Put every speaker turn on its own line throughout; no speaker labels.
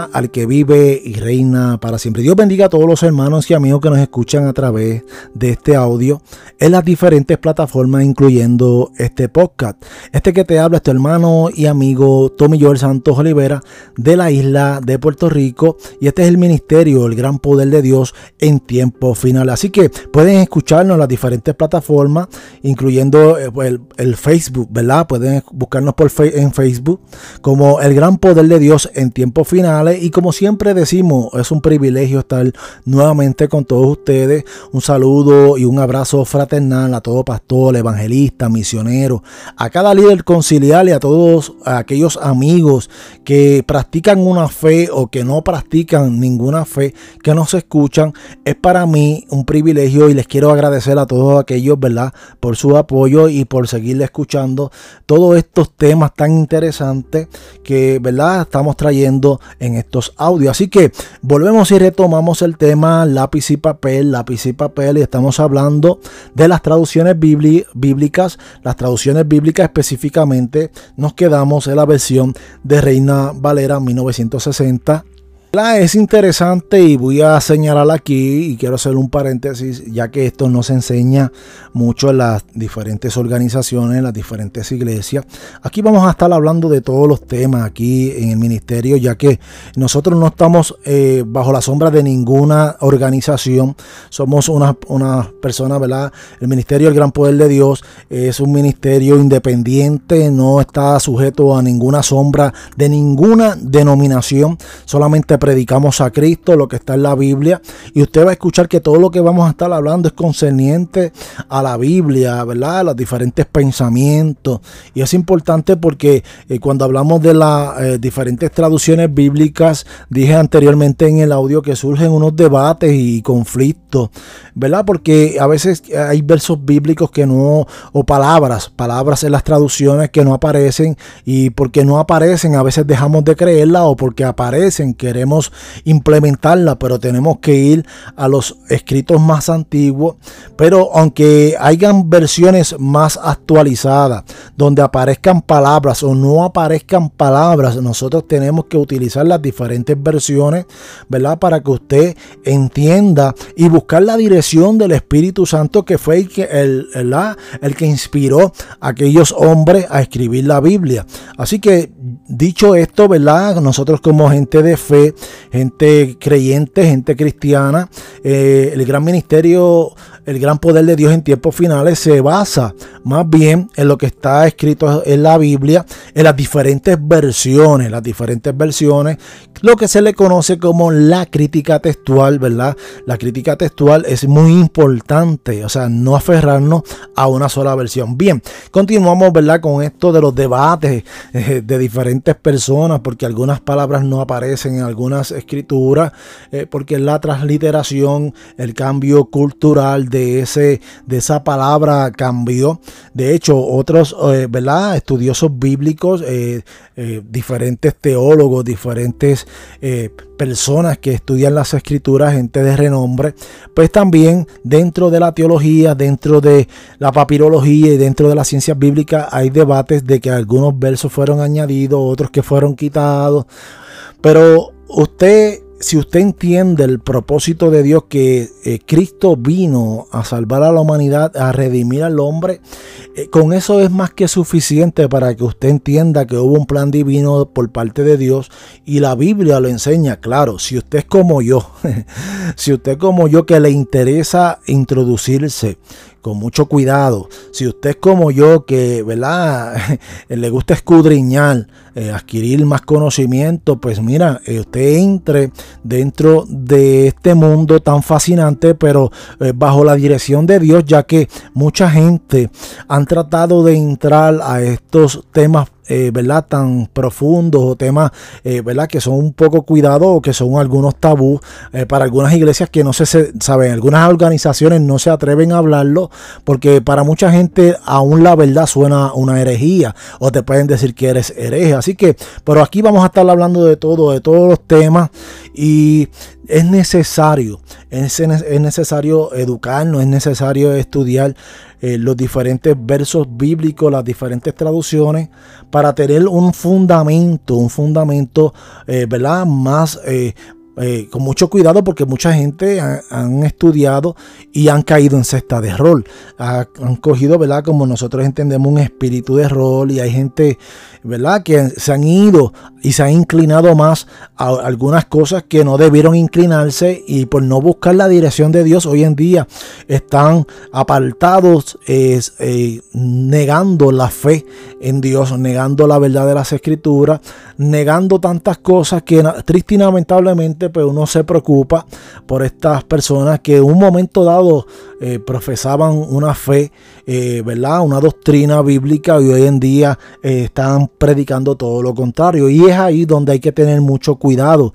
al que vive y reina para siempre. Dios bendiga a todos los hermanos y amigos que nos escuchan a través de este audio en las diferentes plataformas, incluyendo este podcast. Este que te habla es tu hermano y amigo Tommy Joel Santos Olivera de la isla de Puerto Rico. Y este es el ministerio, el gran poder de Dios en tiempo final. Así que pueden escucharnos en las diferentes plataformas, incluyendo eh, pues, el, Facebook, ¿verdad? Pueden buscarnos por en Facebook como el gran poder de Dios en tiempo final y como siempre decimos, es un privilegio estar nuevamente con todos ustedes. Un saludo y un abrazo fraternal a todo pastor, evangelista, misionero, a cada líder conciliar y a todos aquellos amigos que practican una fe o que no practican ninguna fe, que nos escuchan. Es para mí un privilegio y les quiero agradecer a todos aquellos, ¿verdad? Por su apoyo y por seguirle escuchando todos estos temas tan interesantes que, ¿verdad? Estamos trayendo en estos audios. Así que volvemos y retomamos el tema lápiz y papel, lápiz y papel, y estamos hablando de las traducciones bíblicas. Las traducciones bíblicas específicamente nos quedamos en la versión de Reina Valera 1960 es interesante y voy a señalar aquí y quiero hacer un paréntesis ya que esto no se enseña mucho en las diferentes organizaciones, en las diferentes iglesias. Aquí vamos a estar hablando de todos los temas aquí en el ministerio ya que nosotros no estamos eh, bajo la sombra de ninguna organización. Somos una, una persona, ¿verdad? El ministerio del Gran Poder de Dios es un ministerio independiente, no está sujeto a ninguna sombra de ninguna denominación, solamente predicamos a Cristo, lo que está en la Biblia, y usted va a escuchar que todo lo que vamos a estar hablando es concerniente a la Biblia, ¿verdad? A los diferentes pensamientos. Y es importante porque eh, cuando hablamos de las eh, diferentes traducciones bíblicas, dije anteriormente en el audio que surgen unos debates y conflictos, ¿verdad? Porque a veces hay versos bíblicos que no, o palabras, palabras en las traducciones que no aparecen, y porque no aparecen, a veces dejamos de creerla, o porque aparecen, queremos implementarla, pero tenemos que ir a los escritos más antiguos. Pero aunque hayan versiones más actualizadas, donde aparezcan palabras o no aparezcan palabras, nosotros tenemos que utilizar las diferentes versiones, ¿verdad? Para que usted entienda y buscar la dirección del Espíritu Santo que fue el que, el, el que inspiró a aquellos hombres a escribir la Biblia. Así que dicho esto, ¿verdad? Nosotros como gente de fe, gente creyente, gente cristiana. Eh, el gran ministerio, el gran poder de Dios en tiempos finales se basa más bien en lo que está escrito en la Biblia, en las diferentes versiones, las diferentes versiones, lo que se le conoce como la crítica textual, ¿verdad? La crítica textual es muy importante, o sea, no aferrarnos a una sola versión. Bien, continuamos, ¿verdad? Con esto de los debates eh, de diferentes personas, porque algunas palabras no aparecen en algunas escrituras, eh, porque la transliteración, el cambio cultural de, ese, de esa palabra cambió. De hecho, otros eh, ¿verdad? estudiosos bíblicos, eh, diferentes teólogos, diferentes personas que estudian las escrituras, gente de renombre, pues también dentro de la teología, dentro de la papirología y dentro de la ciencia bíblica hay debates de que algunos versos fueron añadidos, otros que fueron quitados. Pero usted, si usted entiende el propósito de Dios que eh, Cristo vino a salvar a la humanidad, a redimir al hombre, eh, con eso es más que suficiente para que usted entienda que hubo un plan divino por parte de Dios y la Biblia lo enseña, claro, si usted es como yo, si usted es como yo que le interesa introducirse con mucho cuidado. Si usted es como yo, que ¿verdad? le gusta escudriñar, eh, adquirir más conocimiento, pues mira, eh, usted entre dentro de este mundo tan fascinante, pero eh, bajo la dirección de Dios, ya que mucha gente han tratado de entrar a estos temas eh, tan profundos o temas eh, ¿verdad? que son un poco cuidados o que son algunos tabús eh, para algunas iglesias que no se saben, algunas organizaciones no se atreven a hablarlo porque para mucha gente aún la verdad suena una herejía o te pueden decir que eres hereje. Así que, pero aquí vamos a estar hablando de todo, de todos los temas y es necesario, es, necesario educarnos, es necesario estudiar eh, los diferentes versos bíblicos, las diferentes traducciones, para tener un fundamento, un fundamento, eh, ¿verdad? Más, eh, con mucho cuidado porque mucha gente han estudiado y han caído en cesta de rol. han cogido, ¿verdad? Como nosotros entendemos, un espíritu de rol y hay gente, ¿verdad? Que se han ido y se han inclinado más a algunas cosas que no debieron inclinarse y por no buscar la dirección de Dios hoy en día están apartados, eh, negando la fe en Dios, negando la verdad de las escrituras, negando tantas cosas que triste y lamentablemente pues uno se preocupa por estas personas que en un momento dado eh, profesaban una fe, eh, ¿verdad? Una doctrina bíblica y hoy en día están predicando todo lo contrario. Y es ahí donde hay que tener mucho cuidado.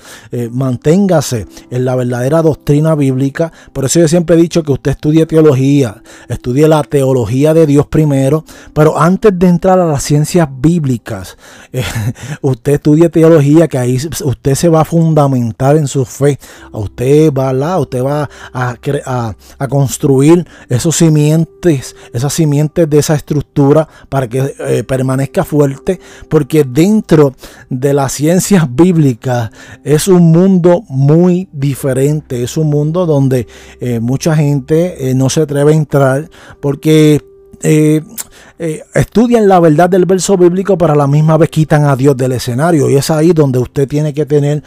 manténgase en la verdadera doctrina bíblica. Por eso yo siempre he dicho que usted estudie teología, estudie la teología de Dios primero, pero antes de entrar a las ciencias bíblicas, usted estudie teología, que ahí usted se va a fundamentar en su fe. Usted va, a, usted va a, a, a construir esos simientes, esas simientes de esa estructura para que eh, permanezca fuerte, porque dentro de las ciencias bíblicas es un mundo muy diferente, es un mundo donde eh, mucha gente eh, no se atreve a entrar porque estudian la verdad del verso bíblico, pero a la misma vez quitan a Dios del escenario. Y es ahí donde usted tiene que tener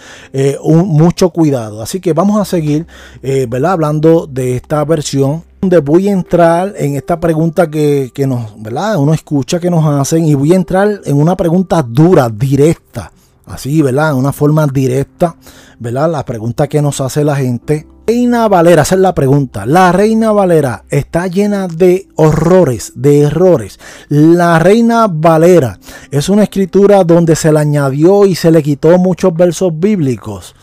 un, mucho cuidado. Así que vamos a seguir ¿verdad? hablando de esta versión donde voy a entrar en esta pregunta que, nos, ¿verdad? Uno escucha que nos hacen y voy a entrar en una pregunta dura, directa, así, ¿verdad? Una forma directa, ¿verdad? La pregunta que nos hace la gente. Reina Valera, esa es la pregunta. La Reina Valera está llena de horrores, de errores. La Reina Valera es una escritura donde se le añadió y se le quitó muchos versos bíblicos.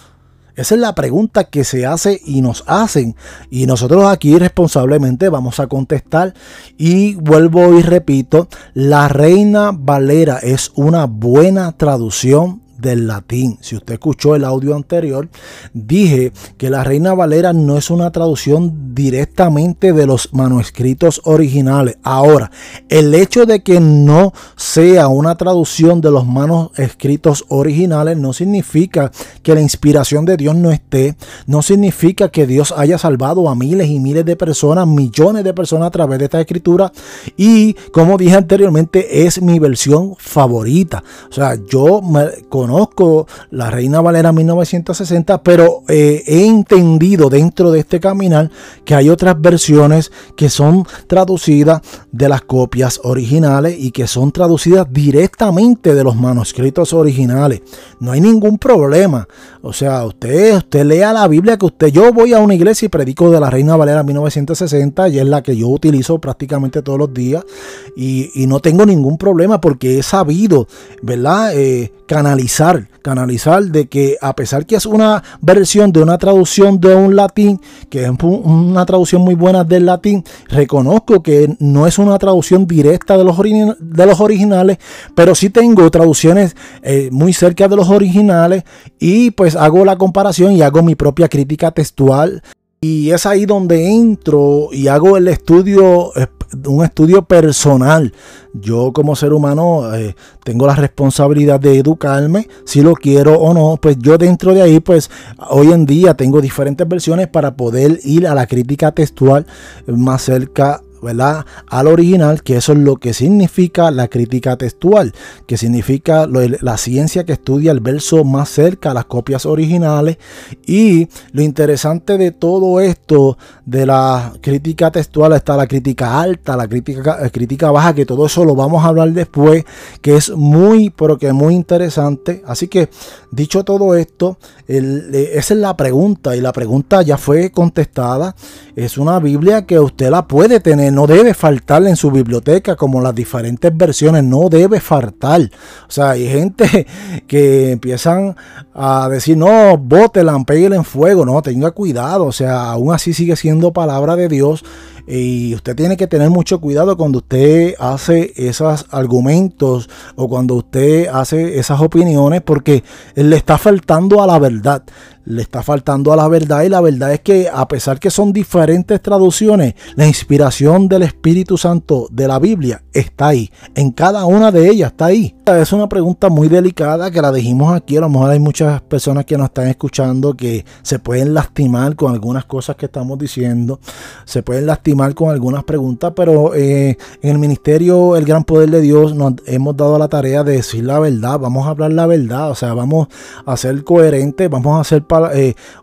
Esa es la pregunta que se hace y nos hacen. Y nosotros aquí responsablemente vamos a contestar. Y vuelvo y repito, la Reina Valera es una buena traducción del latín. Si usted escuchó el audio anterior, dije que la Reina Valera no es una traducción directamente de los manuscritos originales. Ahora, el hecho de que no sea una traducción de los manuscritos originales no significa que la inspiración de Dios no esté, no significa que Dios haya salvado a miles y miles de personas, millones de personas a través de esta escritura y como dije anteriormente es mi versión favorita. O sea, yo me conozco la Reina Valera 1960, pero eh, he entendido dentro de este caminar que hay otras versiones que son traducidas de las copias originales y que son traducidas directamente de los manuscritos originales. No hay ningún problema. O sea, usted, usted lea la Biblia que usted, yo voy a una iglesia y predico de la Reina Valera 1960 y es la que yo utilizo prácticamente todos los días y, no tengo ningún problema porque he sabido, ¿verdad? Eh, canalizar, canalizar de que a pesar que es una versión de una traducción de un latín, que es una traducción muy buena del latín, reconozco que no es una traducción directa de los, de los originales, pero sí tengo traducciones eh, muy cerca de los originales y pues hago la comparación y hago mi propia crítica textual y es ahí donde entro y hago el estudio, un estudio personal. Yo como ser humano eh, tengo la responsabilidad de educarme, si lo quiero o no. Pues yo dentro de ahí, pues hoy en día tengo diferentes versiones para poder ir a la crítica textual más cerca ¿verdad? al original, que eso es lo que significa la crítica textual, que significa la ciencia que estudia el verso más cerca a las copias originales. Y lo interesante de todo esto, de la crítica textual, está la crítica alta, la crítica, eh, crítica baja, que todo eso lo vamos a hablar después, que es muy, pero que muy interesante. Así que, dicho todo esto, eh, esa es la pregunta, y la pregunta ya fue contestada. Es una Biblia que usted la puede tener no debe faltar en su biblioteca, como las diferentes versiones, no debe faltar. O sea, hay gente que empiezan a decir, no, bótela, pégale en fuego, no, tenga cuidado, o sea, aún así sigue siendo palabra de Dios. Y usted tiene que tener mucho cuidado cuando usted hace esos argumentos o cuando usted hace esas opiniones porque le está faltando a la verdad le está faltando a la verdad y la verdad es que a pesar que son diferentes traducciones, la inspiración del Espíritu Santo de la Biblia está ahí, en cada una de ellas está ahí. Es una pregunta muy delicada que la dijimos aquí, a lo mejor hay muchas personas que nos están escuchando que se pueden lastimar con algunas cosas que estamos diciendo, se pueden lastimar con algunas preguntas, pero eh, en el ministerio El Gran Poder de Dios nos hemos dado la tarea de decir la verdad, vamos a hablar la verdad, o sea, vamos a ser coherentes, vamos a eh,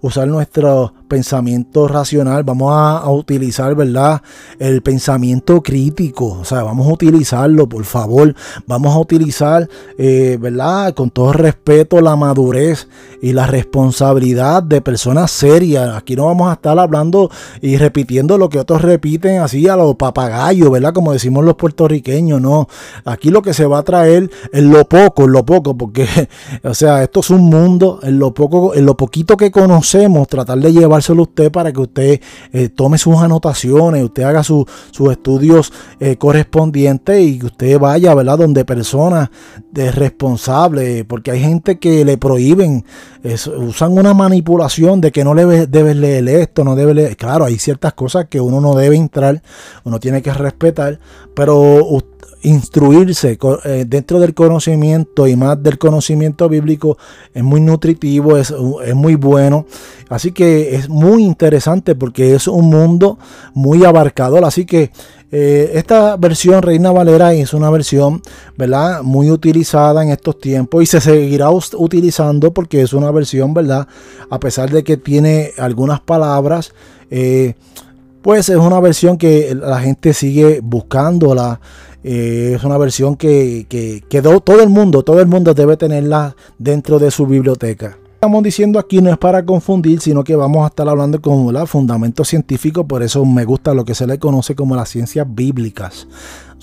usar nuestro pensamiento racional, vamos a, utilizar, ¿verdad? El pensamiento crítico, o sea, vamos a utilizarlo, por favor, vamos a utilizar, eh, ¿verdad? Con todo respeto, la madurez y la responsabilidad de personas serias. Aquí no vamos a estar hablando y repitiendo lo que otros repiten así a los papagayos, ¿verdad? Como decimos los puertorriqueños, no. Aquí lo que se va a traer es lo poco, en lo poco, porque, o sea, esto es un mundo, en lo poco, en lo poquito que conocemos, tratar de llevar usted para que usted eh, tome sus anotaciones, usted haga sus estudios eh, correspondientes y que usted vaya, ¿verdad? Donde personas responsables, porque hay gente que le prohíben, usan una manipulación de que no le debes leer esto, no debe leer. Claro, hay ciertas cosas que uno no debe entrar, uno tiene que respetar, pero usted instruirse eh, dentro del conocimiento y más del conocimiento bíblico es muy nutritivo, es, es, muy bueno. Así que es muy interesante porque es un mundo muy abarcador. Así que eh, esta versión Reina Valera es una versión ¿verdad? muy utilizada en estos tiempos y se seguirá utilizando porque es una versión, ¿verdad? A pesar de que tiene algunas palabras. Eh, pues es una versión que la gente sigue buscándola. Eh, es una versión que, que, todo el mundo, todo el mundo debe tenerla dentro de su biblioteca. Estamos diciendo aquí no es para confundir, sino que vamos a estar hablando con el fundamento científico, por eso me gusta lo que se le conoce como las ciencias bíblicas.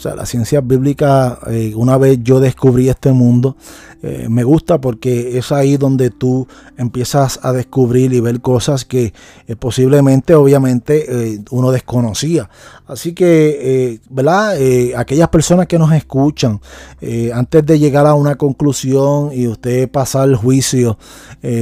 O sea, la ciencia bíblica, eh, una vez yo descubrí este mundo, eh, me gusta porque es ahí donde tú empiezas a descubrir y ver cosas que eh, posiblemente, obviamente, uno desconocía. Así que, ¿verdad? aquellas personas que nos escuchan, antes de llegar a una conclusión y usted pasar el juicio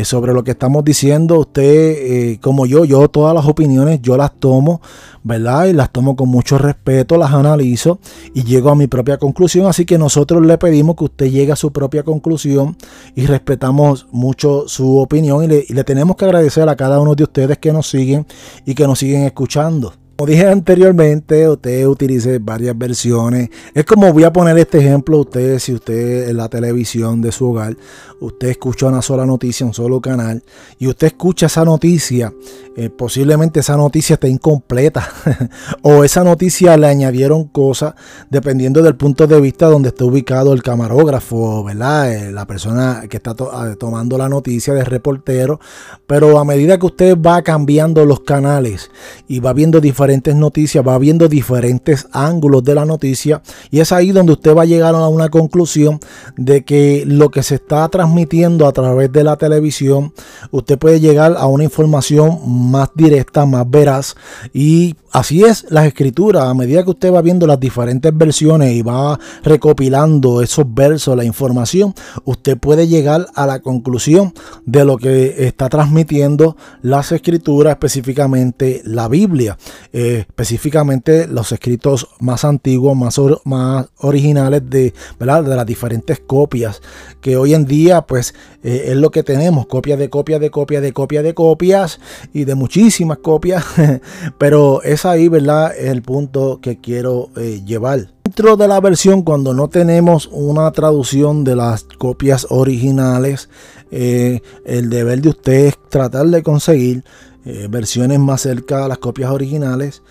sobre lo que estamos diciendo, usted, como yo, yo todas las opiniones, yo las tomo, Y las tomo con mucho respeto, las analizo y llego a mi propia conclusión. Así que nosotros le pedimos que usted llegue a su propia conclusión y respetamos mucho su opinión y le, y le tenemos que agradecer a cada uno de ustedes que nos siguen y que nos siguen escuchando. Como dije anteriormente, usted utilice varias versiones. Es como voy a poner este ejemplo. Usted, si usted en la televisión de su hogar, usted escucha una sola noticia, un solo canal, y usted escucha esa noticia, eh, posiblemente esa noticia esté incompleta. o esa noticia le añadieron cosas dependiendo del punto de vista donde esté ubicado el camarógrafo, ¿verdad? Eh, la persona que está ah, tomando la noticia de reportero. Pero a medida que usted va cambiando los canales y va viendo diferentes noticias, va viendo diferentes ángulos de la noticia y es ahí donde usted va a llegar a una conclusión de que lo que se está transmitiendo a través de la televisión, usted puede llegar a una información más directa, más veraz y Así es las escrituras, a medida que usted va viendo las diferentes versiones y va recopilando esos versos, la información, usted puede llegar a la conclusión de lo que está transmitiendo las escrituras, específicamente la Biblia, eh, específicamente los escritos más antiguos, más, originales de, ¿verdad? de las diferentes copias, que hoy en día pues eh, es lo que tenemos, copias de copias de copias de copias de copias y de muchísimas copias, pero es ahí, ¿verdad? El punto que quiero eh, llevar. Dentro de la versión, cuando no tenemos una traducción de las copias originales, el deber de usted es tratar de conseguir eh, versiones más cerca a las copias originales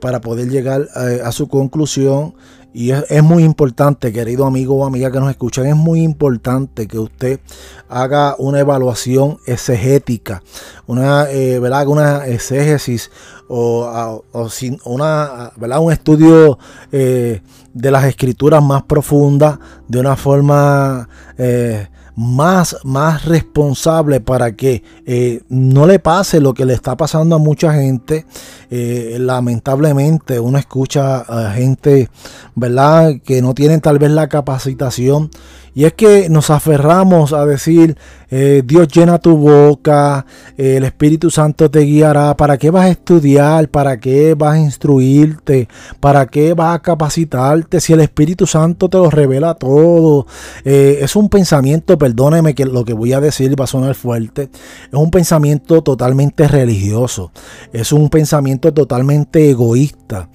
para poder llegar a, su conclusión y es, muy importante, querido amigo o amiga que nos escuchan, es muy importante que usted haga una evaluación exegética, una, eh, ¿verdad? una exégesis o, sin una, ¿verdad? un estudio eh, de las escrituras más profundas de una forma eh, más, más responsable para que eh, no le pase lo que le está pasando a mucha gente eh, lamentablemente uno escucha a gente, ¿verdad?, que no tienen tal vez la capacitación y es que nos aferramos a decir, eh, Dios llena tu boca, el Espíritu Santo te guiará. ¿Para qué vas a estudiar? ¿Para qué vas a instruirte? ¿Para qué vas a capacitarte? Si el Espíritu Santo te lo revela todo. Eh, es un pensamiento, perdóneme que lo que voy a decir va a sonar fuerte, es un pensamiento totalmente religioso. Es un pensamiento totalmente egoísta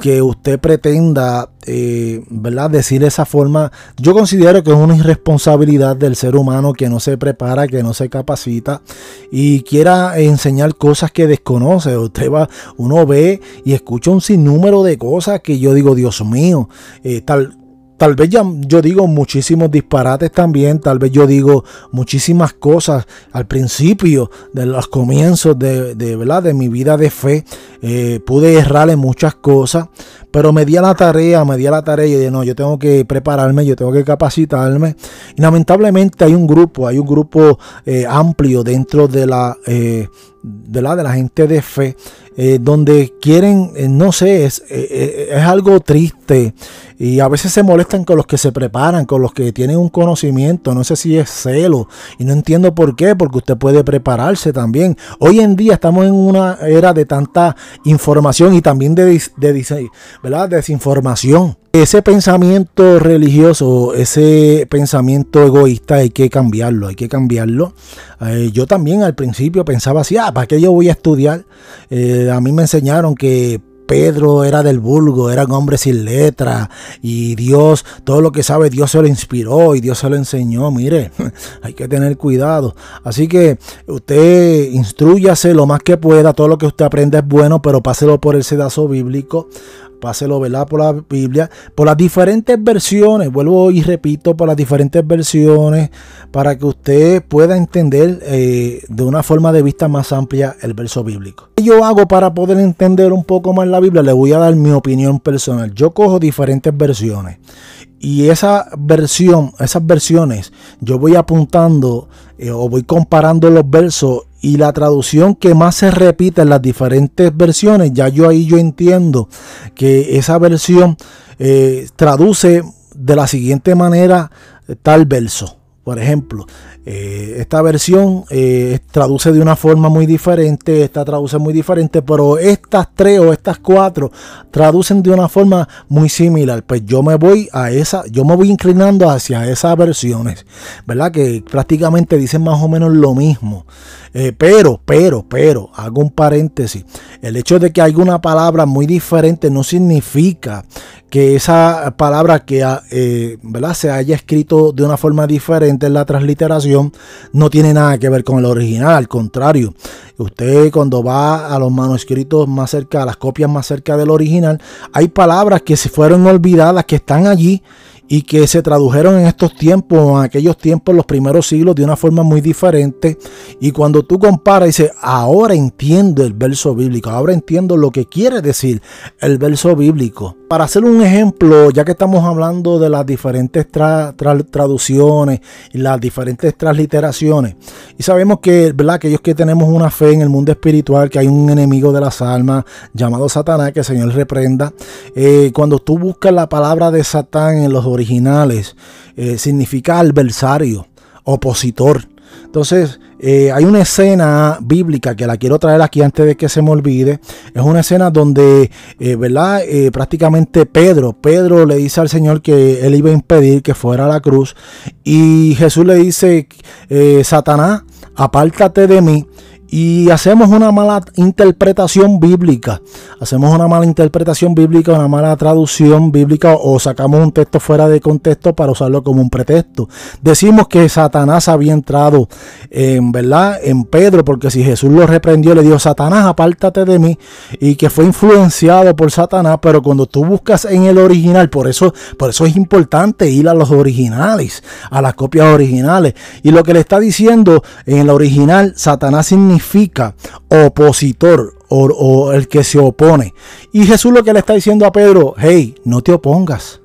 que usted pretenda, eh, ¿verdad? Decir esa forma, yo considero que es una irresponsabilidad del ser humano que no se prepara, que no se capacita y quiera enseñar cosas que desconoce. Usted va, uno ve y escucha un sinnúmero de cosas que yo digo, Dios mío, eh, tal, Tal vez ya yo digo muchísimos disparates también, tal vez yo digo muchísimas cosas al principio de los comienzos de, ¿verdad? de mi vida de fe. Eh, pude errar en muchas cosas, pero me di a la tarea, me di a la tarea y dije, no, yo tengo que prepararme, yo tengo que capacitarme. Y lamentablemente hay un grupo, hay un grupo eh, amplio dentro de la, eh, de la, de la gente de fe eh, donde quieren, eh, no sé, es, eh, es, algo triste y a veces se molestan con los que se preparan, con los que tienen un conocimiento, no sé si es celo y no entiendo por qué, porque usted puede prepararse también. Hoy en día estamos en una era de tanta información y también de, de, ¿verdad? desinformación. Ese pensamiento religioso, ese pensamiento egoísta hay que cambiarlo, hay que cambiarlo. Eh, yo también al principio pensaba así, ah, ¿para qué yo voy a estudiar? Eh, a mí me enseñaron que Pedro era del vulgo, era un hombre sin letra y Dios, todo lo que sabe, Dios se lo inspiró y Dios se lo enseñó. Mire, hay que tener cuidado. Así que usted instruyase lo más que pueda, todo lo que usted aprende es bueno, pero páselo por el sedazo bíblico páselo, ¿verdad? Por la Biblia, por las diferentes versiones, vuelvo y repito, por las diferentes versiones, para que usted pueda entender eh, de una forma de vista más amplia el verso bíblico. ¿Qué yo hago para poder entender un poco más la Biblia? Le voy a dar mi opinión personal. Yo cojo diferentes versiones y esa versión, esas versiones, yo voy apuntando eh, o voy comparando los versos y la traducción que más se repite en las diferentes versiones, ya yo ahí yo entiendo que esa versión eh, traduce de la siguiente manera tal verso. Por ejemplo, eh, esta versión eh, traduce de una forma muy diferente, esta traduce muy diferente, pero estas tres o estas cuatro traducen de una forma muy similar. Pues yo me voy a esa, yo me voy inclinando hacia esas versiones, ¿verdad? Que prácticamente dicen más o menos lo mismo. Eh, pero, pero, pero, hago un paréntesis. El hecho de que haya una palabra muy diferente no significa que esa palabra que eh, ¿verdad? se haya escrito de una forma diferente en la transliteración no tiene nada que ver con el original. Al contrario, usted cuando va a los manuscritos más cerca, a las copias más cerca del original, hay palabras que se fueron olvidadas, que están allí y que se tradujeron en estos tiempos, en aquellos tiempos, los primeros siglos, de una forma muy diferente. Y cuando tú comparas, dices, ahora entiendo el verso bíblico, ahora entiendo lo que quiere decir el verso bíblico. Para hacer un ejemplo, ya que estamos hablando de las diferentes traducciones y las diferentes transliteraciones, y sabemos que, ¿verdad? aquellos que tenemos una fe en el mundo espiritual, que hay un enemigo de las almas llamado Satanás, que el Señor reprenda, eh, cuando tú buscas la palabra de Satán en los originales, eh, significa adversario, opositor. Entonces, eh, hay una escena bíblica que la quiero traer aquí antes de que se me olvide. Es una escena donde, eh, ¿verdad? prácticamente Pedro, Pedro le dice al Señor que él iba a impedir que fuera a la cruz. Y Jesús le dice, Satanás, apártate de mí y hacemos una mala interpretación bíblica. Hacemos una mala interpretación bíblica, una mala traducción bíblica o sacamos un texto fuera de contexto para usarlo como un pretexto. Decimos que Satanás había entrado en verdad en Pedro porque si Jesús lo reprendió le dijo Satanás apártate de mí y que fue influenciado por Satanás, pero cuando tú buscas en el original, por eso por eso es importante ir a los originales, a las copias originales y lo que le está diciendo en el original Satanás significa opositor o, el que se opone. Y Jesús lo que le está diciendo a Pedro, hey, no te opongas.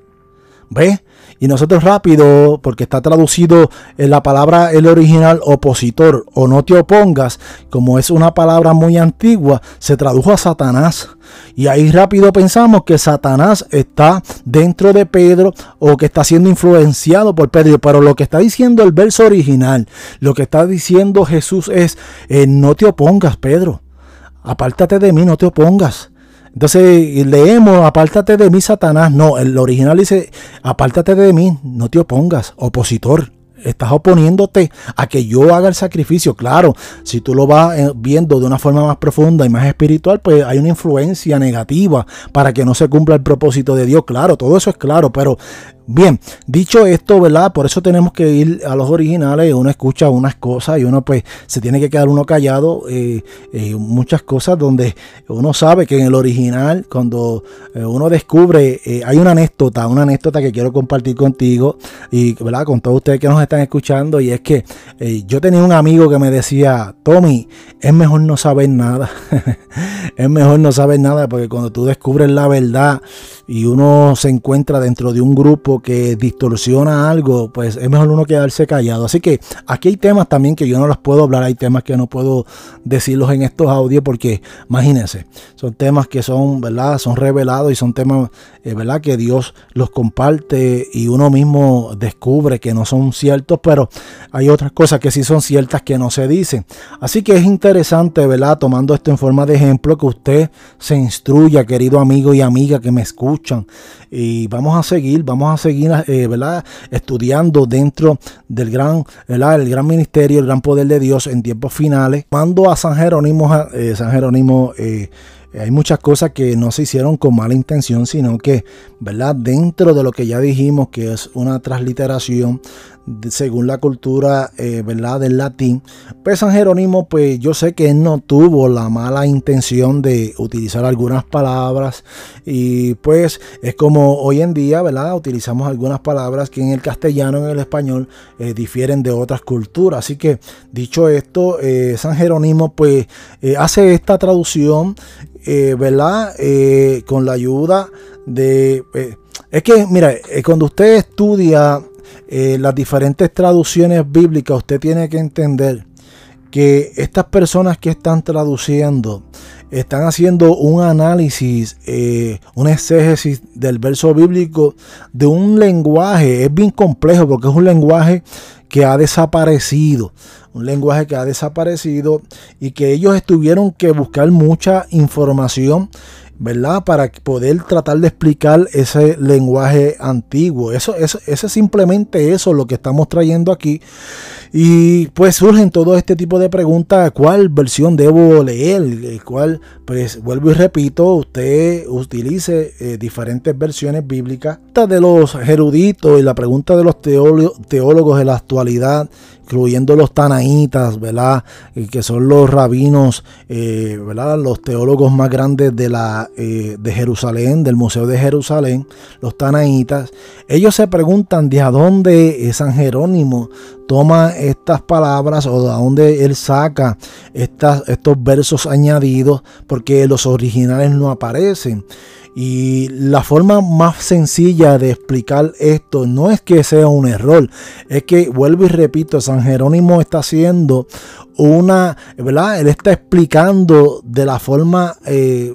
¿Ves? Y nosotros rápido, porque está traducido en la palabra el original opositor o no te opongas, como es una palabra muy antigua, se tradujo a Satanás. Y ahí rápido pensamos que Satanás está dentro de Pedro o que está siendo influenciado por Pedro. Pero lo que está diciendo el verso original, lo que está diciendo Jesús es, eh, no te opongas, Pedro. Apártate de mí, no te opongas. Entonces leemos, apártate de mí, Satanás. No, el original dice, apártate de mí, no te opongas, opositor. Estás oponiéndote a que yo haga el sacrificio. Claro, si tú lo vas eh, viendo de una forma más profunda y más espiritual, pues hay una influencia negativa para que no se cumpla el propósito de Dios. Claro, todo eso es claro, pero Bien, dicho esto, ¿verdad? Por eso tenemos que ir a los originales. Uno escucha unas cosas y uno pues se tiene que quedar uno callado. Eh, eh, muchas cosas donde uno sabe que en el original, cuando eh, uno descubre, hay una anécdota, una anécdota que quiero compartir contigo y, ¿verdad? Con todos ustedes que nos están escuchando. Y es que yo tenía un amigo que me decía, Tommy, es mejor no saber nada. es mejor no saber nada porque cuando tú descubres la verdad y uno se encuentra dentro de un grupo que distorsiona algo, pues es mejor uno quedarse callado. Así que aquí hay temas también que yo no los puedo hablar, hay temas que no puedo decirlos en estos audios porque imagínense, son temas que son, ¿verdad? Son revelados y son temas, eh, ¿verdad? Que Dios los comparte y uno mismo descubre que no son ciertos, pero hay otras cosas que sí son ciertas que no se dicen. Así que es interesante, ¿verdad? Tomando esto en forma de ejemplo, que usted se instruya, querido amigo y amiga que me escuchan. Y vamos a seguir, vamos a seguir eh, ¿verdad? estudiando dentro del gran, el gran ministerio, el gran poder de Dios en tiempos finales. Mando a San Jerónimo, eh, San Jerónimo eh, hay muchas cosas que no se hicieron con mala intención, sino que, ¿verdad? Dentro de lo que ya dijimos, que es una transliteración según la cultura, eh, ¿verdad? Del latín, pues San Jerónimo, pues yo sé que él no tuvo la mala intención de utilizar algunas palabras y pues es como hoy en día, ¿verdad? Utilizamos algunas palabras que en el castellano, en el español, eh, difieren de otras culturas. Así que, dicho esto, eh, San Jerónimo, pues hace esta traducción ¿verdad? Con la ayuda de... Es que, mira, cuando usted estudia las diferentes traducciones bíblicas, usted tiene que entender que estas personas que están traduciendo están haciendo un análisis, un exégesis del verso bíblico de un lenguaje, es bien complejo porque es un lenguaje que ha desaparecido, un lenguaje que ha desaparecido y que ellos tuvieron que buscar mucha información ¿verdad? Para poder tratar de explicar ese lenguaje antiguo. Eso, eso, eso es simplemente eso lo que estamos trayendo aquí. Y pues surgen todo este tipo de preguntas, ¿cuál versión debo leer? ¿Cuál? Pues vuelvo y repito, usted utilice eh, diferentes versiones bíblicas. De los eruditos y la pregunta de los teólogos de la actualidad incluyendo los tanaítas, ¿verdad? que son los rabinos, eh. Los teólogos más grandes de, la, eh, de Jerusalén, del Museo de Jerusalén, los tanaítas. Ellos se preguntan de a dónde San Jerónimo toma estas palabras o de dónde él saca estas, estos versos añadidos, porque los originales no aparecen. Y la forma más sencilla de explicar esto no es que sea un error, es que, vuelvo y repito, San Jerónimo está haciendo una, ¿verdad? Él está explicando de la forma... Eh,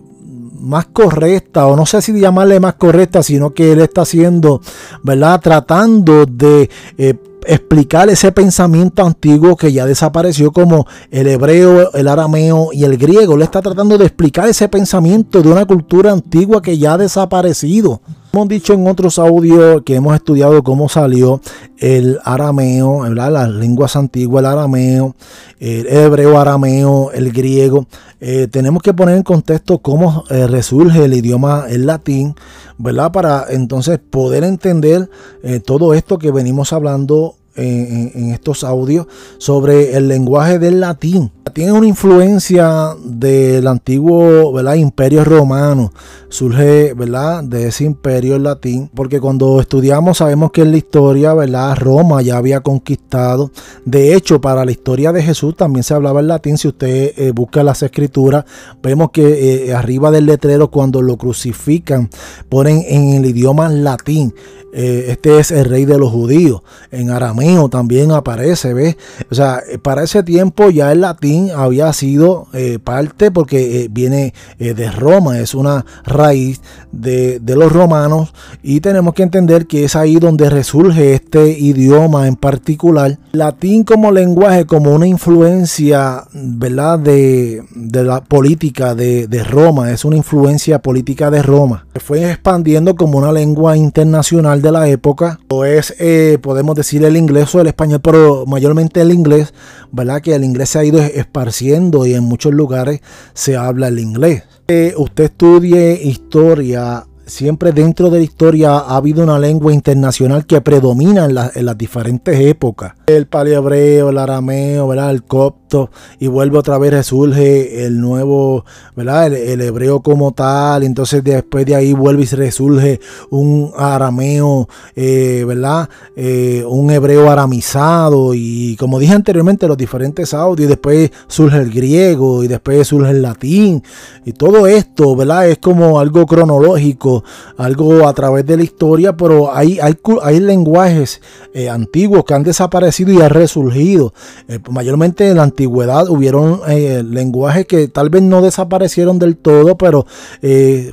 más correcta, o no sé si llamarle más correcta, sino que él está haciendo, ¿verdad? Tratando de eh, explicar ese pensamiento antiguo que ya desapareció como el hebreo, el arameo y el griego. Le está tratando de explicar ese pensamiento de una cultura antigua que ya ha desaparecido. Hemos dicho en otros audios que hemos estudiado cómo salió el arameo, las lenguas antiguas, el arameo, el hebreo arameo, el griego. Eh, tenemos que poner en contexto cómo eh, resurge el idioma el latín, ¿verdad? Para entonces poder entender eh, todo esto que venimos hablando en, estos audios sobre el lenguaje del latín. Tiene una influencia del antiguo ¿verdad? imperio romano. Surge ¿verdad? de ese imperio latín. Porque cuando estudiamos sabemos que en la historia ¿verdad? Roma ya había conquistado. De hecho, para la historia de Jesús también se hablaba en latín. Si usted eh, busca las escrituras, vemos que eh, arriba del letrero cuando lo crucifican ponen en el idioma latín. Eh, este es el rey de los judíos. En arameo también aparece, ¿ves? O sea, para ese tiempo ya el latín había sido eh, parte porque eh, viene de Roma, es una raíz de, de, los romanos y tenemos que entender que es ahí donde resurge este idioma en particular. Latín como lenguaje, como una influencia, ¿verdad? De, de la política de, de Roma, es una influencia política de Roma. Fue expandiendo como una lengua internacional de la época, o es, eh, podemos decir, el inglés o el español, pero mayormente el inglés, ¿verdad? Que el inglés se ha ido esparciendo y en muchos lugares se habla el inglés. Eh, usted estudie historia siempre dentro de la historia ha habido una lengua internacional que predomina en, las diferentes épocas. El paleohebreo, el arameo, el copto, y vuelve otra vez, resurge el nuevo, ¿verdad? El, hebreo como tal, entonces después de ahí vuelve y resurge un arameo, eh, ¿verdad? Eh, un hebreo aramizado, y como dije anteriormente, los diferentes audios, después surge el griego, y después surge el latín, y todo esto, ¿verdad? Es como algo cronológico algo, a través de la historia, pero hay, hay, lenguajes eh, antiguos que han desaparecido y han resurgido. Eh, mayormente en la antigüedad hubieron eh, lenguajes que tal vez no desaparecieron del todo, pero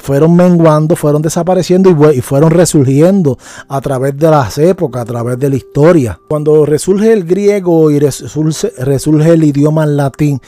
fueron menguando, fueron desapareciendo y, fueron resurgiendo a través de las épocas, a través de la historia. Cuando resurge el griego y resurge, resurge el idioma latín,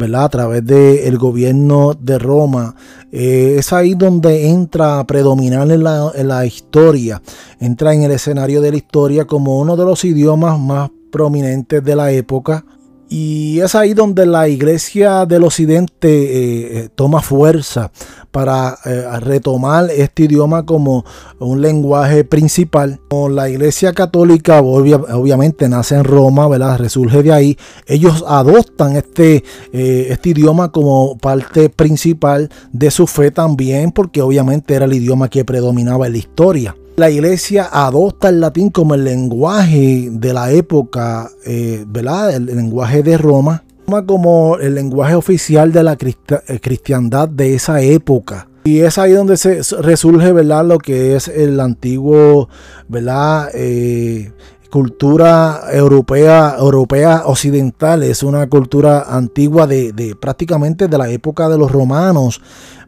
¿verdad? A través del gobierno de Roma, es ahí donde entra a predominar en la, en la historia, entra en el escenario de la historia como uno de los idiomas más prominentes de la época y es ahí donde la iglesia del occidente eh, eh, toma fuerza para eh, retomar este idioma como un lenguaje principal. La iglesia católica obviamente nace en Roma, ¿verdad? resurge de ahí. Ellos adoptan este, este idioma como parte principal de su fe también, porque obviamente era el idioma que predominaba en la historia la iglesia adopta el latín como el lenguaje de la época, eh, ¿verdad? El lenguaje de Roma, como el lenguaje oficial de la eh, cristiandad de esa época. Y es ahí donde se resurge, ¿verdad? Lo que es el antiguo, ¿verdad? Eh, cultura europea, europea occidental, es una cultura antigua de, de, prácticamente de la época de los romanos,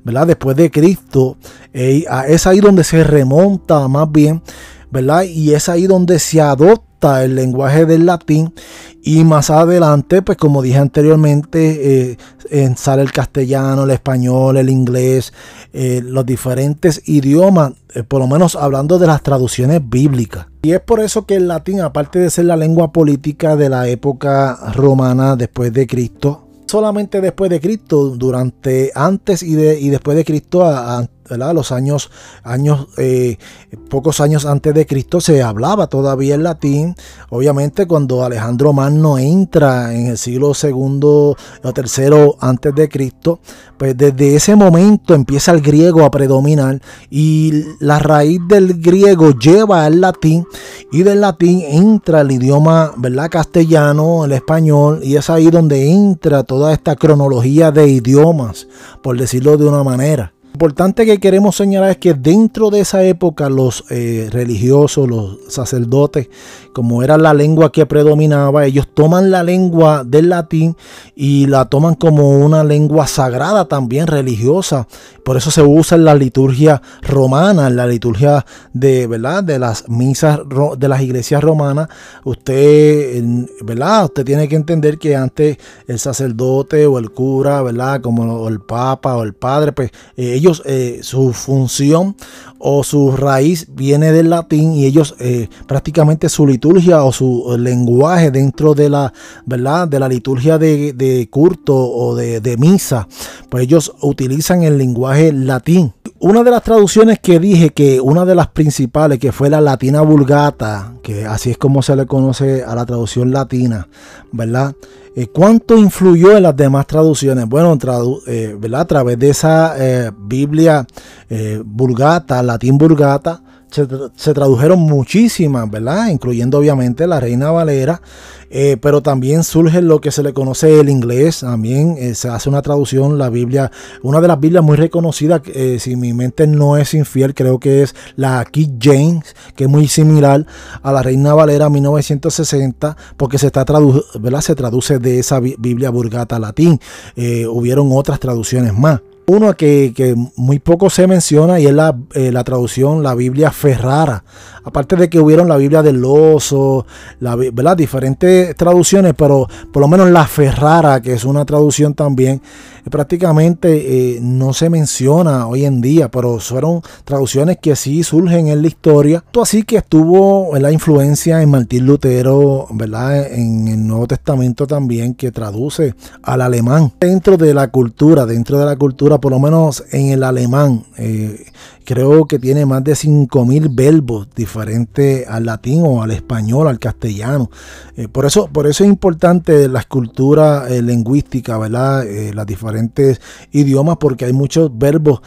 ¿verdad? Después de Cristo, eh, es ahí donde se remonta más bien, ¿verdad? Y es ahí donde se adopta el lenguaje del latín y más adelante, pues como dije anteriormente, eh, sale el castellano, el español, el inglés, eh, los diferentes idiomas, por lo menos hablando de las traducciones bíblicas. Y es por eso que el latín, aparte de ser la lengua política de la época romana después de Cristo, solamente después de Cristo, durante antes y, de, y después de Cristo, a, los años, años eh, pocos años antes de Cristo se hablaba todavía el latín. Obviamente cuando Alejandro Magno entra en el siglo segundo o tercero antes de Cristo, pues desde ese momento empieza el griego a predominar y la raíz del griego lleva al latín y del latín entra el idioma, ¿verdad? Castellano, el español y es ahí donde entra toda esta cronología de idiomas, por decirlo de una manera importante que queremos señalar es que dentro de esa época los eh, religiosos, los sacerdotes, como era la lengua que predominaba, ellos toman la lengua del latín y la toman como una lengua sagrada también religiosa. Por eso se usa en la liturgia romana, en la liturgia de, ¿verdad? de las misas de las iglesias romanas. Usted, ¿verdad? Usted tiene que entender que antes el sacerdote o el cura, ¿verdad? Como el papa o el padre, pues eh, ellos, eh, su función o su raíz viene del latín y ellos eh, prácticamente su liturgia o su lenguaje dentro de la, ¿verdad? De la liturgia de, de culto o de, de misa, pues ellos utilizan el lenguaje latín. Una de las traducciones que dije que una de las principales, que fue la latina vulgata, que así es como se le conoce a la traducción latina, ¿verdad? Eh, ¿Cuánto influyó en las demás traducciones? Bueno, eh, ¿verdad? a través de esa eh, Biblia vulgata, latín vulgata, se, tradujeron muchísimas, ¿verdad? Incluyendo obviamente la Reina Valera, eh, pero también surge lo que se le conoce el inglés, también eh, se hace una traducción, la Biblia, una de las Biblias muy reconocidas, eh, si mi mente no es infiel, creo que es la King James, que es muy similar a la Reina Valera 1960, porque se, está ¿verdad? se traduce de esa Biblia Burgata latín. hubieron otras traducciones más. Uno que, muy poco se menciona y es la, eh, la, traducción, la Biblia Ferrara. Aparte de que hubieron la Biblia del oso, la, ¿verdad? diferentes traducciones, pero por lo menos la Ferrara, que es una traducción también, eh, prácticamente eh, no se menciona hoy en día, pero fueron traducciones que sí surgen en la historia. Así que estuvo la influencia en Martín Lutero, ¿verdad? En el Nuevo Testamento también, que traduce al alemán. Dentro de la cultura, dentro de la cultura, por lo menos en el alemán, eh, creo que tiene más de 5.000 verbos diferentes al latín o al español, al castellano. Eh, por, eso, por eso es importante la escultura eh, lingüística, ¿verdad? las diferentes idiomas, porque hay muchos verbos,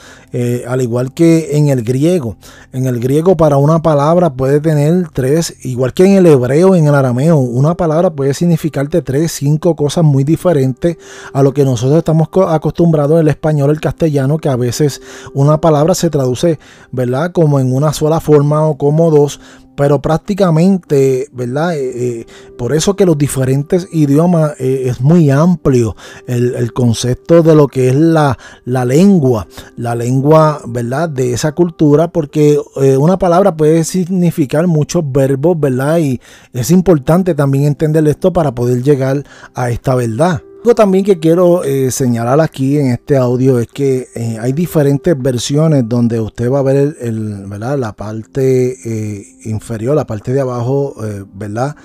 al igual que en el griego. En el griego para una palabra puede tener tres, igual que en el hebreo, en el arameo, una palabra puede significarte tres, cinco cosas muy diferentes a lo que nosotros estamos acostumbrados en el español el castellano que a veces una palabra se traduce, ¿verdad? Como en una sola forma o como dos, pero prácticamente, ¿verdad? Eh, eh, por eso que los diferentes idiomas eh, es muy amplio el, concepto de lo que es la, la, lengua, la lengua, ¿verdad? De esa cultura, porque una palabra puede significar muchos verbos, ¿verdad? Y es importante también entender esto para poder llegar a esta verdad. También que quiero eh, señalar aquí en este audio es que eh, hay diferentes versiones donde usted va a ver el, la parte eh, inferior, la parte de abajo, ¿verdad?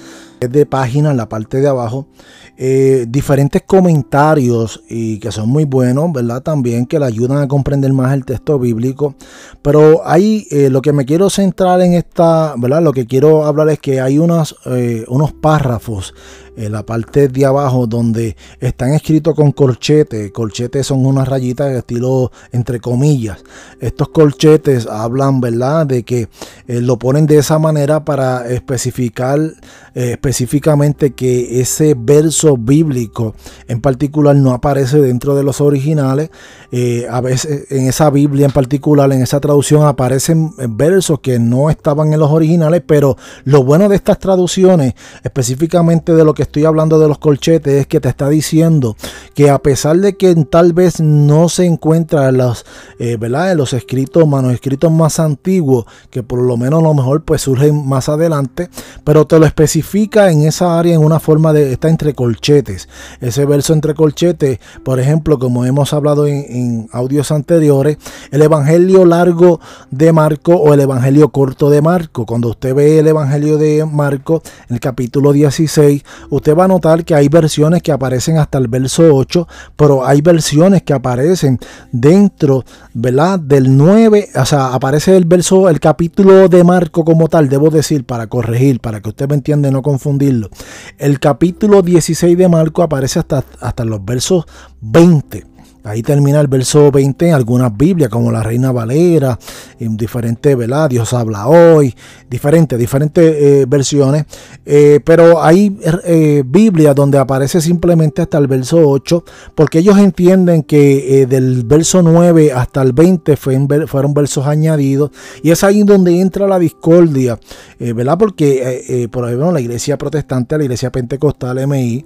Es de página la parte de abajo. diferentes comentarios y que son muy buenos, ¿verdad? También que le ayudan a comprender más el texto bíblico. Pero hay lo que me quiero centrar en esta, ¿verdad? Lo que quiero hablar es que hay unos, unos párrafos en la parte de abajo donde están escritos con corchetes. Corchetes son unas rayitas de estilo entre comillas. Estos corchetes hablan, ¿verdad? De que eh, lo ponen de esa manera para especificar eh, específicamente que ese verso bíblico en particular no aparece dentro de los originales. Eh, a veces en esa Biblia en particular, en esa traducción aparecen versos que no estaban en los originales, pero lo bueno de estas traducciones, específicamente de lo que estoy hablando de los colchetes es que te está diciendo que a pesar de que tal vez no se encuentra en los, eh, los escritos, manuscritos más antiguos, que por lo menos lo mejor pues surgen más adelante, pero te lo especifica en esa área en una forma de, está entre colchetes. Ese verso entre colchetes, por ejemplo, como hemos hablado en, en audios anteriores, el Evangelio largo de Marco o el Evangelio corto de Marco. Cuando usted ve el Evangelio de Marco, el capítulo 16, usted va a notar que hay versiones que aparecen hasta el verso 8, pero hay versiones que aparecen dentro, ¿verdad? Del 9, o sea, aparece el verso, el capítulo de Marco como tal, debo decir, para corregir, para que usted me entienda y no confundirlo. El capítulo 16 de Marco aparece hasta, hasta los versos 20. Ahí termina el verso 20 en algunas Biblias, como la Reina Valera, en diferentes, ¿verdad? Dios habla hoy, diferentes, diferentes eh, versiones. Eh, pero hay eh, donde aparece simplemente hasta el verso 8, porque ellos entienden que del verso 9 hasta el 20 fueron versos añadidos. Y es ahí donde entra la discordia, ¿verdad? Porque, por ejemplo, la iglesia protestante, la iglesia pentecostal MI,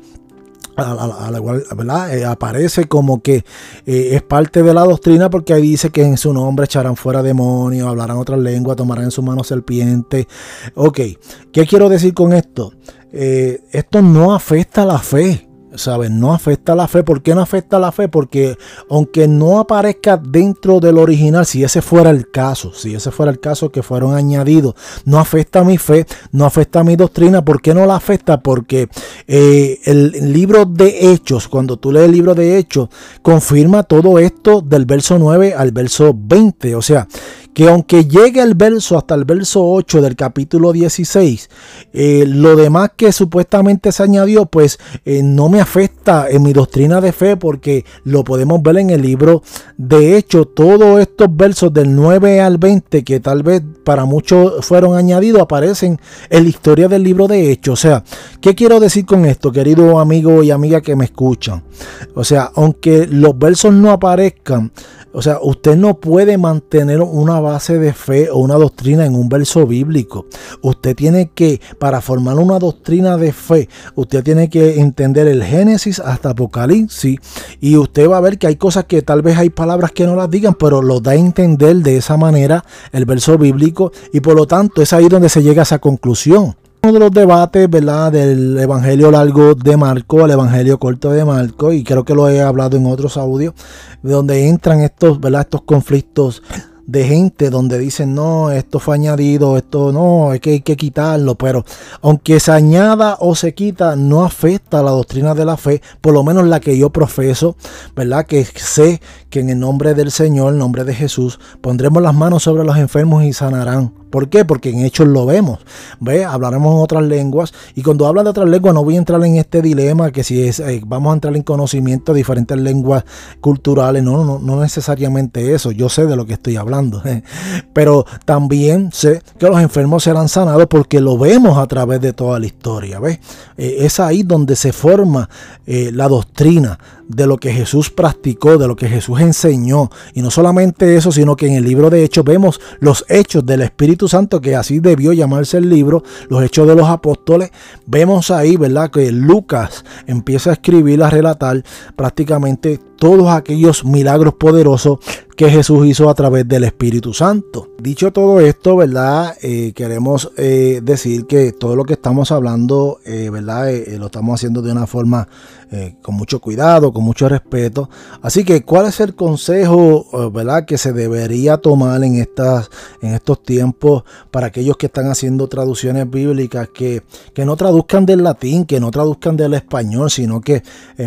a, la ¿verdad? Eh, aparece como que eh, es parte de la doctrina porque ahí dice que en su nombre echarán fuera demonios, hablarán otras lenguas, tomarán en su mano serpientes. Ok, ¿qué quiero decir con esto? Eh, esto no afecta a la fe. ¿Sabes? No afecta la fe. ¿Por qué no afecta la fe? Porque aunque no aparezca dentro del original, si ese fuera el caso, si ese fuera el caso que fueron añadidos, no afecta mi fe, no afecta mi doctrina. ¿Por qué no la afecta? Porque eh, el libro de Hechos, cuando tú lees el libro de Hechos, confirma todo esto del verso 9 al verso 20. O sea, que aunque llegue el verso hasta el verso 8 del capítulo 16, eh, lo demás que supuestamente se añadió, pues eh, no me afecta en mi doctrina de fe porque lo podemos ver en el libro. De hecho, todos estos versos del 9 al 20, que tal vez para muchos fueron añadidos, aparecen en la historia del libro de Hechos. O sea, ¿qué quiero decir con esto, querido amigo y amiga que me escuchan? O sea, aunque los versos no aparezcan, o sea, usted no puede mantener una base de fe o una doctrina en un verso bíblico. Usted tiene que, para formar una doctrina de fe, usted tiene que entender el Génesis hasta Apocalipsis. Y usted va a ver que hay cosas que tal vez hay palabras que no las digan, pero lo da a entender de esa manera el verso bíblico. Y por lo tanto es ahí donde se llega a esa conclusión uno de los debates, ¿verdad? Del Evangelio largo de Marco al Evangelio corto de Marco, y creo que lo he hablado en otros audios, donde entran estos, ¿verdad? Estos conflictos de gente donde dicen no, esto fue añadido, esto no, es que hay que quitarlo, pero aunque se añada o se quita, no afecta a la doctrina de la fe, por lo menos la que yo profeso, ¿verdad? Que sé que en el nombre del Señor, en nombre de Jesús, pondremos las manos sobre los enfermos y sanarán. ¿Por qué? Porque en hechos lo vemos. ¿Ve? Hablaremos en otras lenguas. Y cuando habla de otras lenguas, no voy a entrar en este dilema que si es, eh, vamos a entrar en conocimiento de diferentes lenguas culturales. No, no, no necesariamente eso. Yo sé de lo que estoy hablando. Pero también sé que los enfermos serán sanados porque lo vemos a través de toda la historia. ¿Ves? Eh, es ahí donde se forma eh, la doctrina de lo que Jesús practicó, de lo que Jesús enseñó. Y no solamente eso, sino que en el libro de Hechos vemos los hechos del Espíritu Santo, que así debió llamarse el libro, los hechos de los apóstoles. Vemos ahí, ¿verdad? Que Lucas empieza a escribir, a relatar prácticamente todos aquellos milagros poderosos que Jesús hizo a través del Espíritu Santo. Dicho todo esto, ¿verdad? Eh, queremos eh, decir que todo lo que estamos hablando, eh, ¿verdad? lo estamos haciendo de una forma con mucho cuidado, con mucho respeto. Así que, ¿cuál es el consejo, ¿verdad? Que se debería tomar en, estas, en estos tiempos para aquellos que están haciendo traducciones bíblicas que, que no traduzcan del latín, que no traduzcan del español, sino que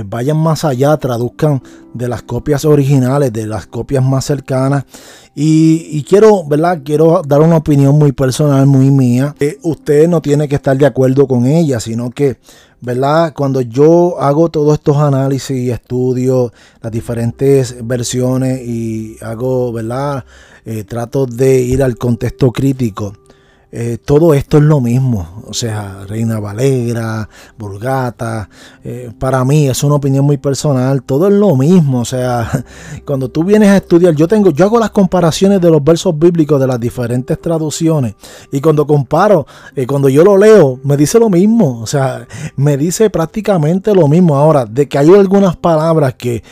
vayan más allá, traduzcan de las copias originales, de las copias más cercanas. Y, quiero, ¿verdad? Quiero dar una opinión muy personal, muy mía. usted no tiene que estar de acuerdo con ella, sino que, ¿verdad? Cuando yo hago todos estos análisis y estudio las diferentes versiones y hago, ¿verdad? Eh, trato de ir al contexto crítico. Eh, todo esto es lo mismo, o sea, Reina Valera, Burgata, eh, para mí es una opinión muy personal, todo es lo mismo, o sea, cuando tú vienes a estudiar, yo tengo, yo hago las comparaciones de los versos bíblicos de las diferentes traducciones y cuando comparo, eh, cuando yo lo leo, me dice lo mismo, o sea, me dice prácticamente lo mismo. Ahora, de que hay algunas palabras que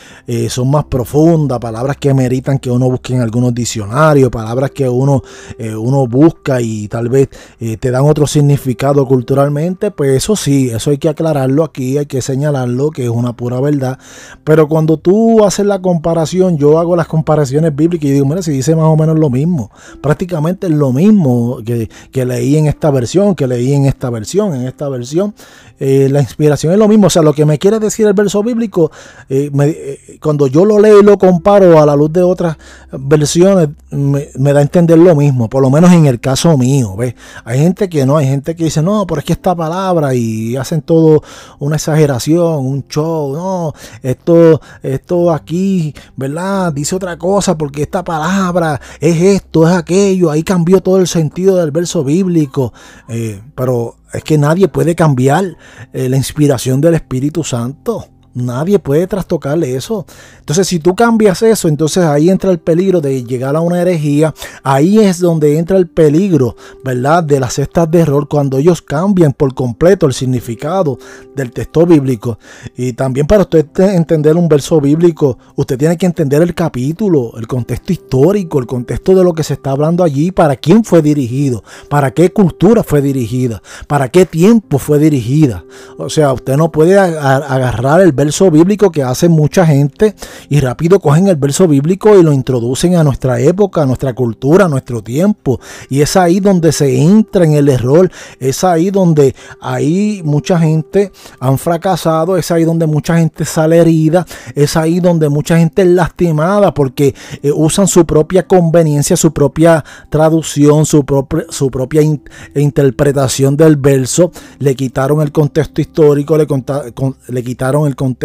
son más profundas, palabras que meritan que uno busque en algunos diccionarios, palabras que uno, uno busca y tal vez eh, te dan otro significado culturalmente, pues eso sí, eso hay que aclararlo aquí, hay que señalarlo, que es una pura verdad. Pero cuando tú haces la comparación, yo hago las comparaciones bíblicas y digo, mira, si dice más o menos lo mismo, prácticamente lo mismo que, leí en esta versión, que leí en esta versión, en esta versión, eh, la inspiración es lo mismo. O sea, lo que me quiere decir el verso bíblico, eh, cuando yo lo leo y lo comparo a la luz de otras versiones, me, me da a entender lo mismo, por lo menos en el caso mío. Hay gente que no, hay gente que dice, no, pero es que esta palabra y hacen todo una exageración, un show, no, esto, esto aquí, ¿verdad? Dice otra cosa porque esta palabra es esto, es aquello, ahí cambió todo el sentido del verso bíblico, eh, pero es que nadie puede cambiar eh, la inspiración del Espíritu Santo. Nadie puede trastocarle eso. Entonces, si tú cambias eso, entonces ahí entra el peligro de llegar a una herejía. Ahí es donde entra el peligro, ¿verdad? De las cestas de error cuando ellos cambian por completo el significado del texto bíblico. Y también para usted entender un verso bíblico, usted tiene que entender el capítulo, el contexto histórico, el contexto de lo que se está hablando allí, para quién fue dirigido, para qué cultura fue dirigida, para qué tiempo fue dirigida. O sea, usted no puede agarrar el verso verso bíblico que hace mucha gente y rápido cogen el verso bíblico y lo introducen a nuestra época, a nuestra cultura, a nuestro tiempo. Y es ahí donde se entra en el error, es ahí donde ahí mucha gente han fracasado, es ahí donde mucha gente sale herida, es ahí donde mucha gente es lastimada porque eh, usan su propia conveniencia, su propia traducción, su, su propia interpretación del verso, le quitaron el contexto histórico, le, le quitaron el contexto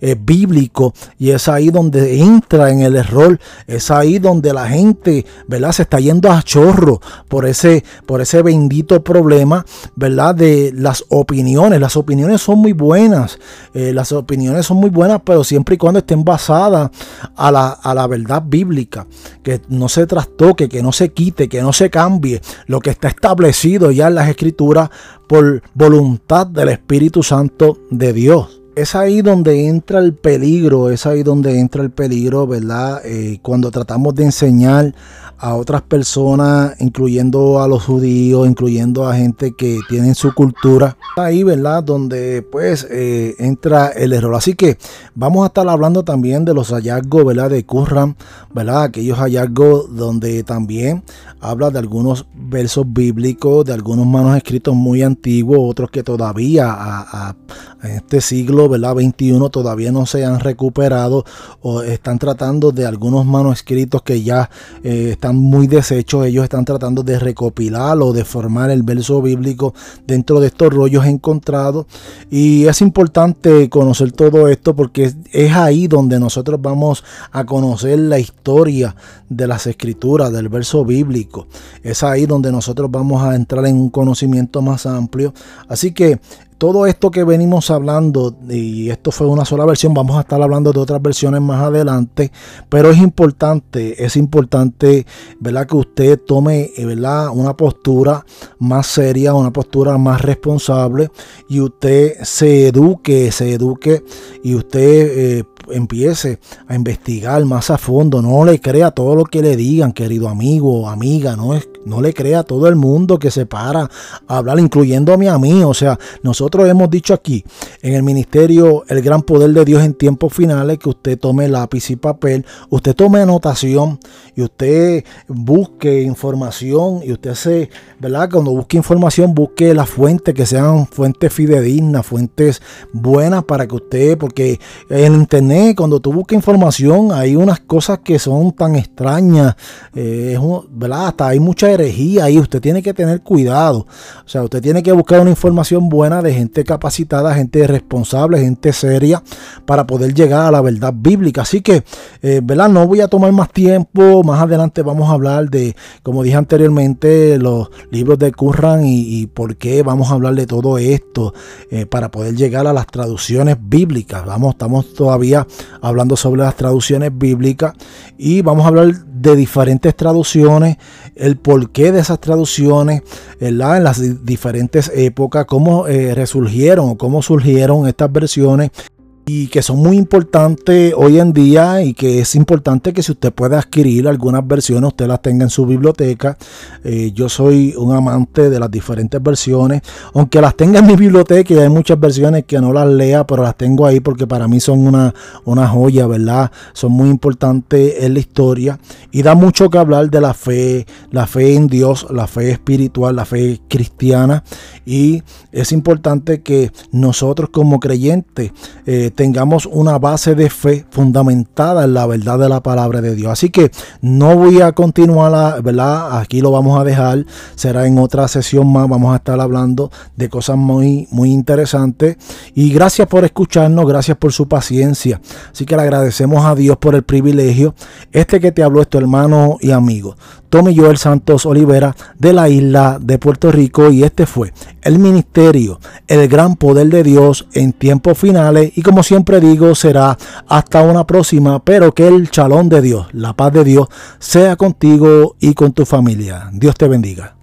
eh, bíblico y es ahí donde entra en el error, es ahí donde la gente, ¿verdad? Se está yendo a chorro por ese, por ese bendito problema, ¿verdad? De las opiniones. Las opiniones son muy buenas, eh, las opiniones son muy buenas, pero siempre y cuando estén basadas a la, a la verdad bíblica, que no se trastoque, que no se quite, que no se cambie lo que está establecido ya en las escrituras por voluntad del Espíritu Santo de Dios es ahí donde entra el peligro, es ahí donde entra el peligro, ¿verdad? Eh, cuando tratamos de enseñar a otras personas, incluyendo a los judíos, incluyendo a gente que tienen su cultura. Ahí, ¿verdad? Donde pues eh, entra el error. Así que vamos a estar hablando también de los hallazgos, ¿verdad? De Qumran, ¿verdad? Aquellos hallazgos donde también habla de algunos versos bíblicos, de algunos manos escritos muy antiguos, otros que todavía a, este siglo, ¿verdad? 21 todavía no se han recuperado o están tratando de algunos manuscritos que ya eh, están muy deshechos. Ellos están tratando de recopilar o de formar el verso bíblico dentro de estos rollos encontrados. Y es importante conocer todo esto porque es ahí donde nosotros vamos a conocer la historia de las escrituras, del verso bíblico. Es ahí donde nosotros vamos a entrar en un conocimiento más amplio. Así que todo esto que venimos hablando, y esto fue una sola versión, vamos a estar hablando de otras versiones más adelante, pero es importante, es importante, ¿verdad? Que usted tome, eh, ¿verdad? Una postura más seria, una postura más responsable y usted se eduque, se eduque y usted eh, empiece a investigar más a fondo. No le crea todo lo que le digan, querido amigo o amiga. No, es, no le crea a todo el mundo que se para a hablar, incluyéndome a mí. O sea, nosotros hemos dicho aquí en el ministerio El Gran Poder de Dios en tiempos finales que usted tome lápiz y papel, usted tome anotación y usted busque información y usted se, ¿verdad? Cuando busque información, busque las fuentes que sean fuentes fidedignas, fuentes buenas para que usted, porque en internet cuando tú buscas información, hay unas cosas que son tan extrañas, eh. Hasta hay mucha herejía ahí, usted tiene que tener cuidado. O sea, usted tiene que buscar una información buena de gente capacitada, gente responsable, gente seria, para poder llegar a la verdad bíblica. Así que, eh. No voy a tomar más tiempo, más adelante vamos a hablar de, como dije anteriormente, los libros de Curran y, por qué vamos a hablar de todo esto, eh, para poder llegar a las traducciones bíblicas. Vamos, estamos todavía hablando sobre las traducciones bíblicas y vamos a hablar de diferentes traducciones, el porqué de esas traducciones, en las diferentes épocas, cómo eh, resurgieron o cómo surgieron estas versiones y que son muy importantes hoy en día y que es importante que si usted puede adquirir algunas versiones, usted las tenga en su biblioteca. Eh, yo soy un amante de las diferentes versiones, aunque las tenga en mi biblioteca y hay muchas versiones que no las lea, pero las tengo ahí porque para mí son una, una joya, ¿verdad? Son muy importantes en la historia y da mucho que hablar de la fe, la fe en Dios, la fe espiritual, la fe cristiana y es importante que nosotros como creyentes eh, tengamos una base de fe fundamentada en la verdad de la palabra de Dios. Así que no voy a continuar, ¿verdad? Aquí lo vamos a dejar. Será en otra sesión más. Vamos a estar hablando de cosas muy, muy interesantes. Y gracias por escucharnos, gracias por su paciencia. Así que le agradecemos a Dios por el privilegio. Este que te habló es tu hermano y amigo. Tommy Joel Santos Olivera de la isla de Puerto Rico y este fue el ministerio, el gran poder de Dios en tiempos finales y como siempre digo será hasta una próxima, pero que el chalón de Dios, la paz de Dios sea contigo y con tu familia. Dios te bendiga.